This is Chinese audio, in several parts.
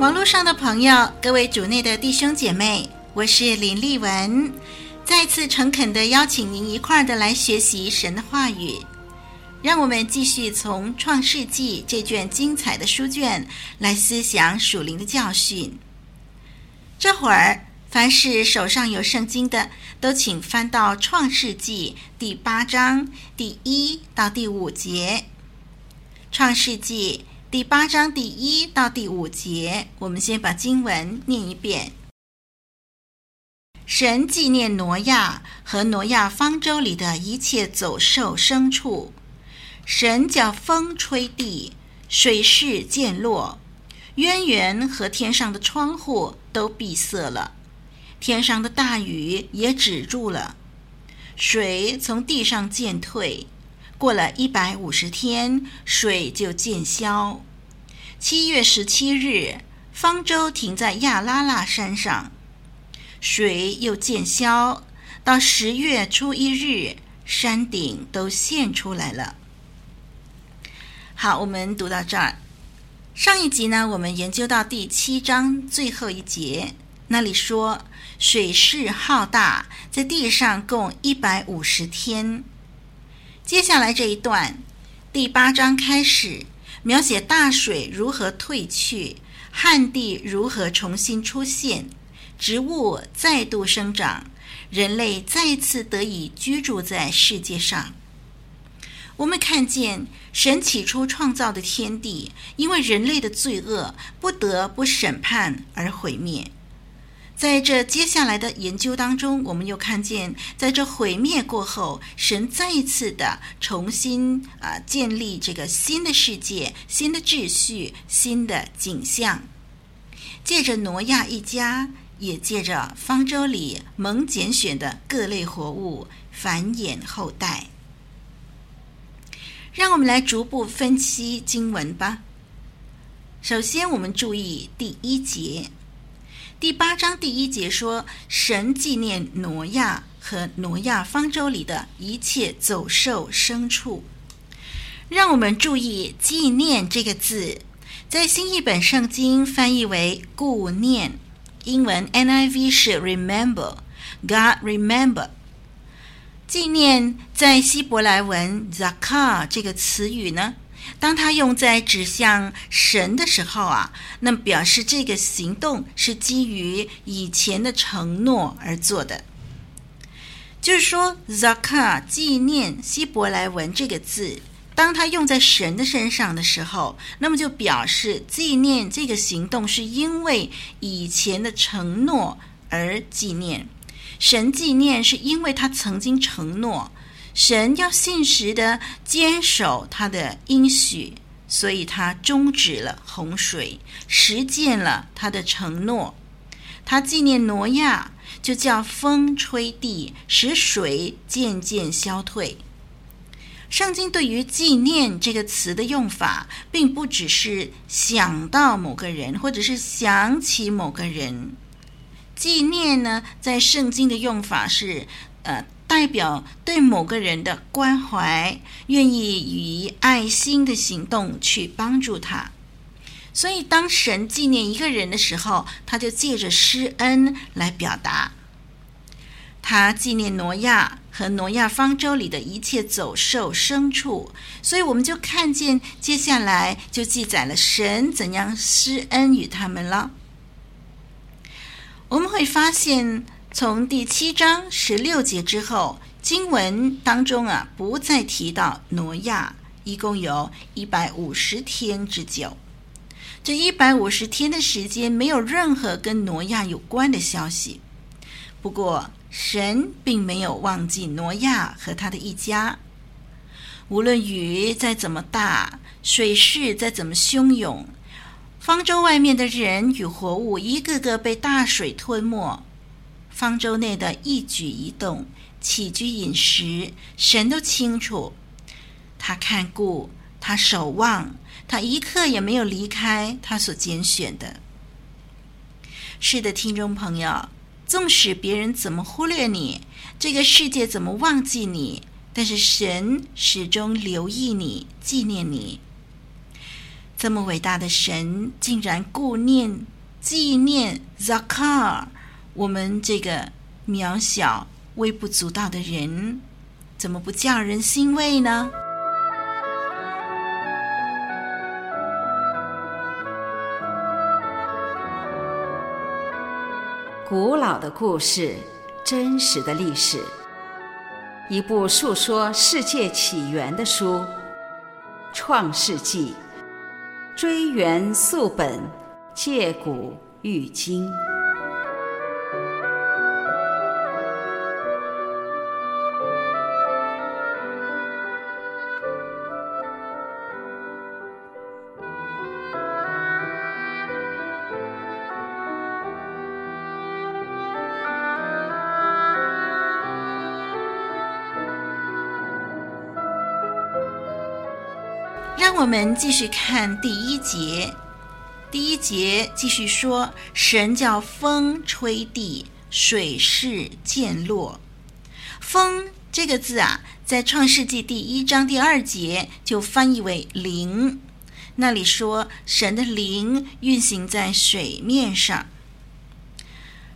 网络上的朋友，各位主内的弟兄姐妹，我是林丽文，再次诚恳地邀请您一块儿的来学习神的话语，让我们继续从创世纪这卷精彩的书卷来思想属灵的教训。这会儿，凡是手上有圣经的，都请翻到创世纪第八章第一到第五节。创世纪。第八章第一到第五节，我们先把经文念一遍。神纪念挪亚和挪亚方舟里的一切走兽牲畜。神叫风吹地，水势渐落，渊源和天上的窗户都闭塞了，天上的大雨也止住了，水从地上渐退。过了一百五十天，水就渐消。七月十七日，方舟停在亚拉腊山上，水又渐消。到十月初一日，山顶都现出来了。好，我们读到这儿。上一集呢，我们研究到第七章最后一节，那里说水势浩大，在地上共一百五十天。接下来这一段，第八章开始描写大水如何退去，旱地如何重新出现，植物再度生长，人类再次得以居住在世界上。我们看见神起初创造的天地，因为人类的罪恶，不得不审判而毁灭。在这接下来的研究当中，我们又看见，在这毁灭过后，神再一次的重新啊建立这个新的世界、新的秩序、新的景象。借着挪亚一家，也借着方舟里蒙拣选的各类活物繁衍后代。让我们来逐步分析经文吧。首先，我们注意第一节。第八章第一节说：“神纪念挪亚和挪亚方舟里的一切走兽牲畜。”让我们注意“纪念”这个字，在新译本圣经翻译为“顾念”，英文 NIV 是 “remember”，God remember。纪念在希伯来文 “zakar” 这个词语呢？当他用在指向神的时候啊，那么表示这个行动是基于以前的承诺而做的。就是说，zakah 纪念希伯来文这个字，当他用在神的身上的时候，那么就表示纪念这个行动是因为以前的承诺而纪念。神纪念是因为他曾经承诺。神要信实地坚守他的应许，所以他终止了洪水，实践了他的承诺。他纪念挪亚，就叫风吹地，使水渐渐消退。圣经对于“纪念”这个词的用法，并不只是想到某个人，或者是想起某个人。纪念呢，在圣经的用法是，呃。代表对某个人的关怀，愿意以爱心的行动去帮助他。所以当神纪念一个人的时候，他就借着施恩来表达。他纪念挪亚和挪亚方舟里的一切走兽、牲畜，所以我们就看见接下来就记载了神怎样施恩于他们了。我们会发现，从第七章十六节之后，经文当中啊不再提到挪亚，一共有一百五十天之久。这一百五十天的时间，没有任何跟挪亚有关的消息。不过，神并没有忘记挪亚和他的一家。无论雨再怎么大，水势再怎么汹涌，方舟外面的人与活物一个个被大水吞没。方舟内的一举一动、起居饮食，神都清楚。他看顾，他守望，他一刻也没有离开他所拣选的。是的，听众朋友。纵使别人怎么忽略你，这个世界怎么忘记你，但是神始终留意你、纪念你。这么伟大的神，竟然顾念、纪念 Zakar，我们这个渺小、微不足道的人，怎么不叫人欣慰呢？古老的故事，真实的历史，一部述说世界起源的书，《创世纪》，追源溯本，借古喻今。让我们继续看第一节。第一节继续说：“神叫风吹地，水势渐落。”“风”这个字啊，在创世纪第一章第二节就翻译为“灵”。那里说神的灵运行在水面上。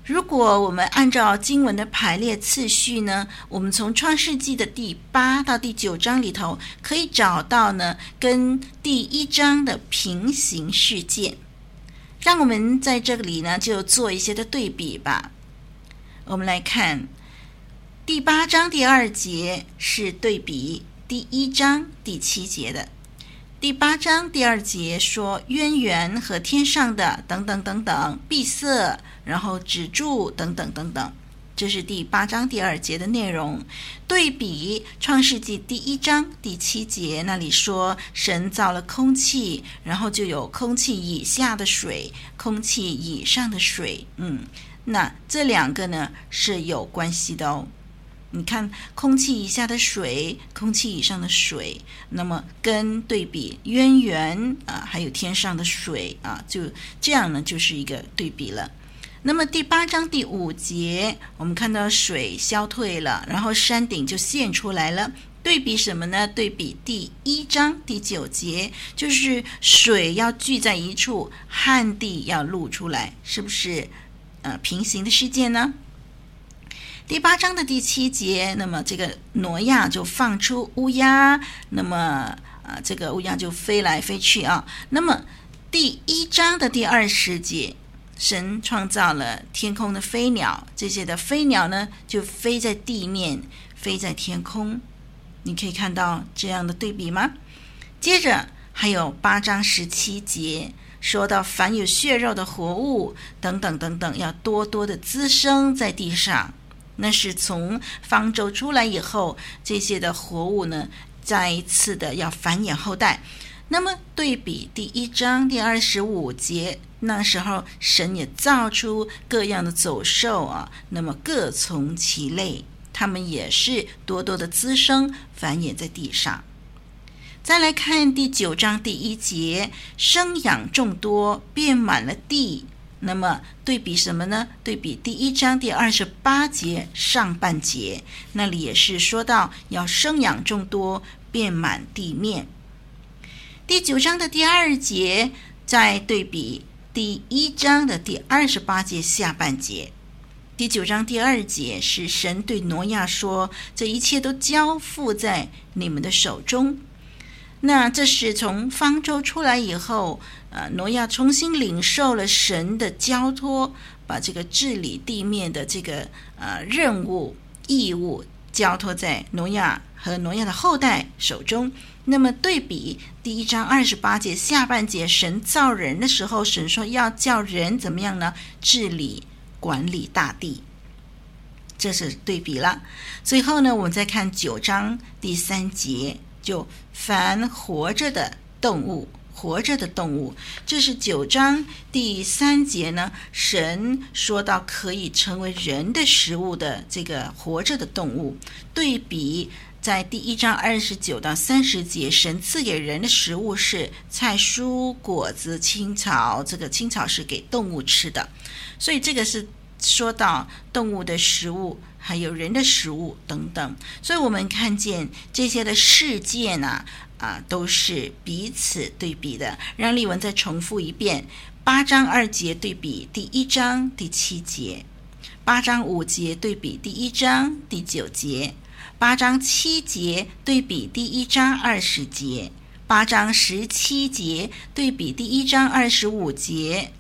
如果我们按照经文的排列次序呢，我们从创世纪的第八到第九章里头可以找到呢，跟第一章的平行事件。让我们在这里呢就做一些的对比吧。我们来看第八章第二节是对比第一章第七节的。第八章第二节说渊源和天上的等等等等闭塞，然后止住等等等等，这是第八章第二节的内容。对比创世纪第一章第七节那里说神造了空气，然后就有空气以下的水，空气以上的水。嗯，那这两个呢是有关系的哦。你看，空气以下的水，空气以上的水，那么跟对比渊源啊，还有天上的水啊，就这样呢，就是一个对比了。那么第八章第五节，我们看到水消退了，然后山顶就现出来了。对比什么呢？对比第一章第九节，就是水要聚在一处，旱地要露出来，是不是？呃，平行的事件呢？第八章的第七节，那么这个挪亚就放出乌鸦，那么啊、这个乌鸦就飞来飞去啊。那么第一章的第二十节，神创造了天空的飞鸟，这些的飞鸟呢就飞在地面，飞在天空。你可以看到这样的对比吗？接着还有八章十七节，说到凡有血肉的活物等等等等，要多多的滋生在地上。那是从方舟出来以后，这些的活物呢，再一次的要繁衍后代。那么对比第一章第二十五节，那时候神也造出各样的走兽啊，那么各从其类，他们也是多多的滋生繁衍在地上。再来看第九章第一节，生养众多，遍满了地。那么对比什么呢？对比第一章第二十八节上半节，那里也是说到要生养众多，遍满地面。第九章的第二节，再对比第一章的第二十八节下半节。第九章第二节是神对挪亚说：“这一切都交付在你们的手中。”那这是从方舟出来以后，呃，挪亚重新领受了神的交托，把这个治理地面的这个呃任务义务交托在挪亚和挪亚的后代手中。那么对比第一章二十八节下半节，神造人的时候，神说要叫人怎么样呢？治理。管理大地，这是对比了。最后呢，我们再看九章第三节，就凡活着的动物，活着的动物，这是九章第三节呢。神说到可以成为人的食物的这个活着的动物，对比在第一章二十九到三十节，神赐给人的食物是菜蔬、果子、青草，这个青草是给动物吃的。所以这个是说到动物的食物，还有人的食物等等。所以我们看见这些的事件呢，啊，都是彼此对比的。让丽文再重复一遍：八章二节对比第一章第七节，八章五节对比第一章第九节，八章七节对比第一章二十节，八章十七节对比第一章二十五节。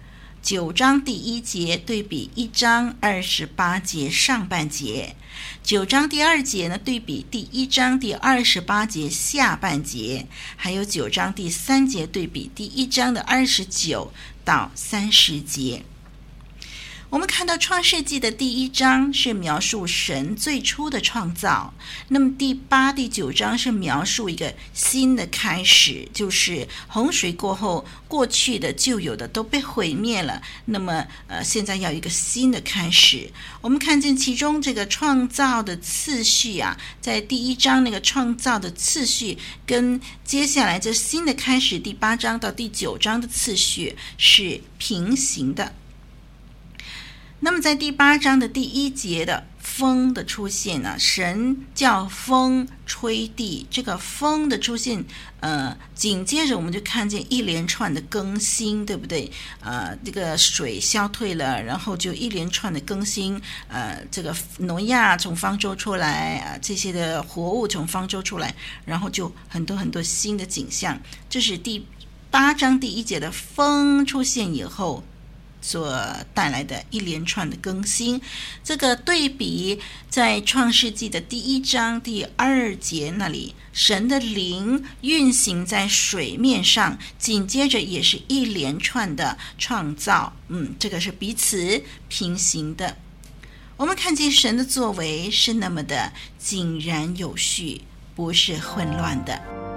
九章第一节对比一章二十八节上半节，九章第二节呢对比第一章第二十八节下半节，还有九章第三节对比第一章的二十九到三十节。我们看到《创世纪》的第一章是描述神最初的创造，那么第八、第九章是描述一个新的开始，就是洪水过后，过去的旧有的都被毁灭了，那么呃，现在要一个新的开始。我们看见其中这个创造的次序啊，在第一章那个创造的次序，跟接下来这新的开始第八章到第九章的次序是平行的。那么，在第八章的第一节的风的出现呢，神叫风吹地，这个风的出现，呃，紧接着我们就看见一连串的更新，对不对？呃，这个水消退了，然后就一连串的更新，呃，这个挪亚从方舟出来啊，这些的活物从方舟出来，然后就很多很多新的景象。这是第八章第一节的风出现以后。所带来的一连串的更新，这个对比在创世纪的第一章第二节那里，神的灵运行在水面上，紧接着也是一连串的创造，嗯，这个是彼此平行的。我们看见神的作为是那么的井然有序，不是混乱的。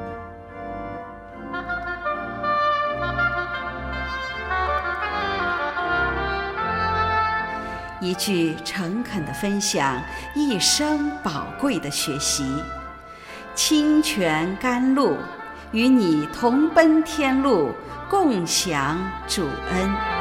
一句诚恳的分享，一生宝贵的学习。清泉甘露，与你同奔天路，共享主恩。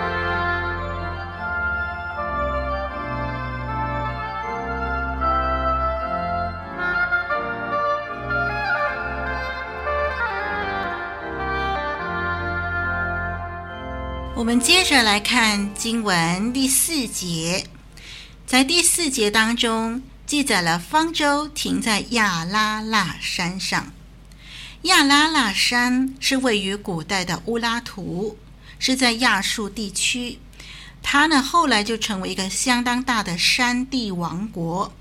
我们接着来看经文第四节，在第四节当中记载了方舟停在亚拉腊山上。亚拉腊山是位于古代的乌拉图，是在亚述地区。它呢后来就成为一个相当大的山地王国。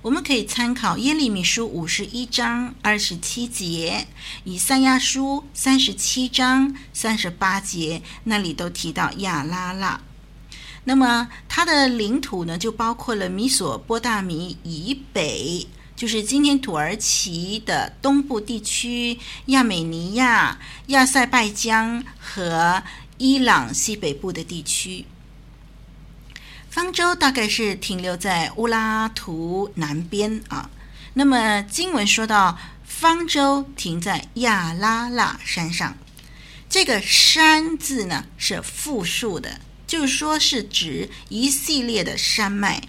我们可以参考耶利米书五十一章二十七节，以赛亚书三十七章三十八节，那里都提到亚拉腊。那么它的领土呢，就包括了米索波大米以北，就是今天土耳其的东部地区、亚美尼亚、亚塞拜疆和伊朗西北部的地区。方舟大概是停留在乌拉图南边啊。那么经文说到方舟停在亚拉腊山上，这个“山”字呢是复数的，就是说是指一系列的山脉。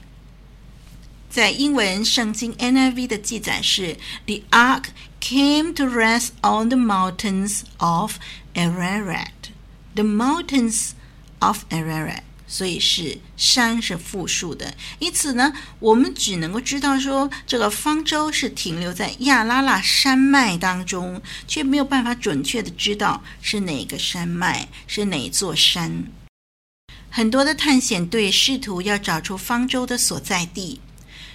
在英文圣经 NIV 的记载是：“The ark came to rest on the mountains of Ararat。” the mountains of Ararat。所以是山是复数的，因此呢，我们只能够知道说这个方舟是停留在亚拉拉山脉当中，却没有办法准确的知道是哪个山脉，是哪座山。很多的探险队试图要找出方舟的所在地，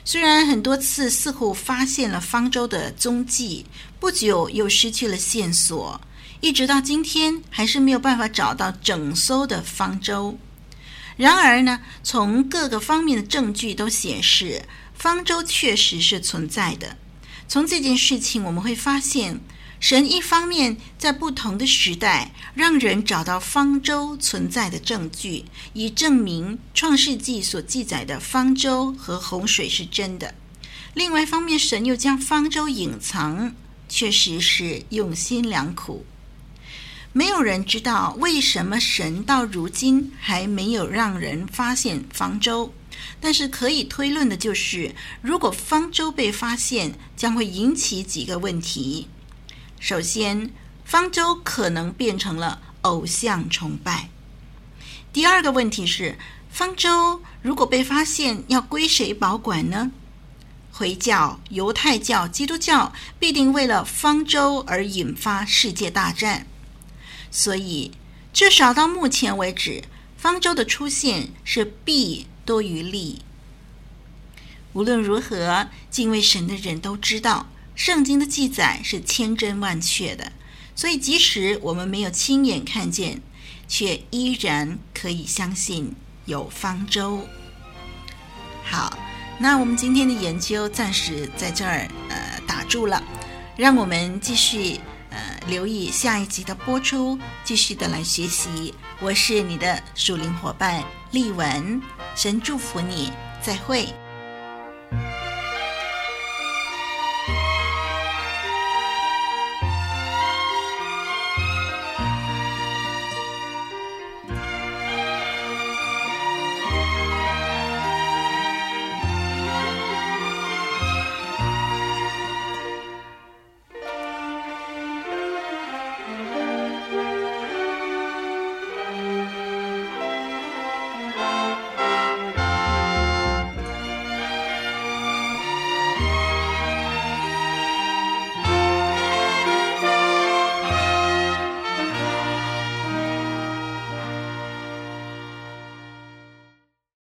虽然很多次似乎发现了方舟的踪迹，不久又失去了线索，一直到今天还是没有办法找到整艘的方舟。然而呢，从各个方面的证据都显示，方舟确实是存在的。从这件事情，我们会发现，神一方面在不同的时代让人找到方舟存在的证据，以证明创世纪所记载的方舟和洪水是真的；另外一方面，神又将方舟隐藏，确实是用心良苦。没有人知道为什么神到如今还没有让人发现方舟，但是可以推论的就是，如果方舟被发现，将会引起几个问题。首先，方舟可能变成了偶像崇拜。第二个问题是，方舟如果被发现，要归谁保管呢？回教、犹太教、基督教必定为了方舟而引发世界大战。所以，至少到目前为止，方舟的出现是弊多于利。无论如何，敬畏神的人都知道，圣经的记载是千真万确的。所以，即使我们没有亲眼看见，却依然可以相信有方舟。好，那我们今天的研究暂时在这儿呃打住了，让我们继续。留意下一集的播出，继续的来学习。我是你的属灵伙伴丽文，神祝福你，再会。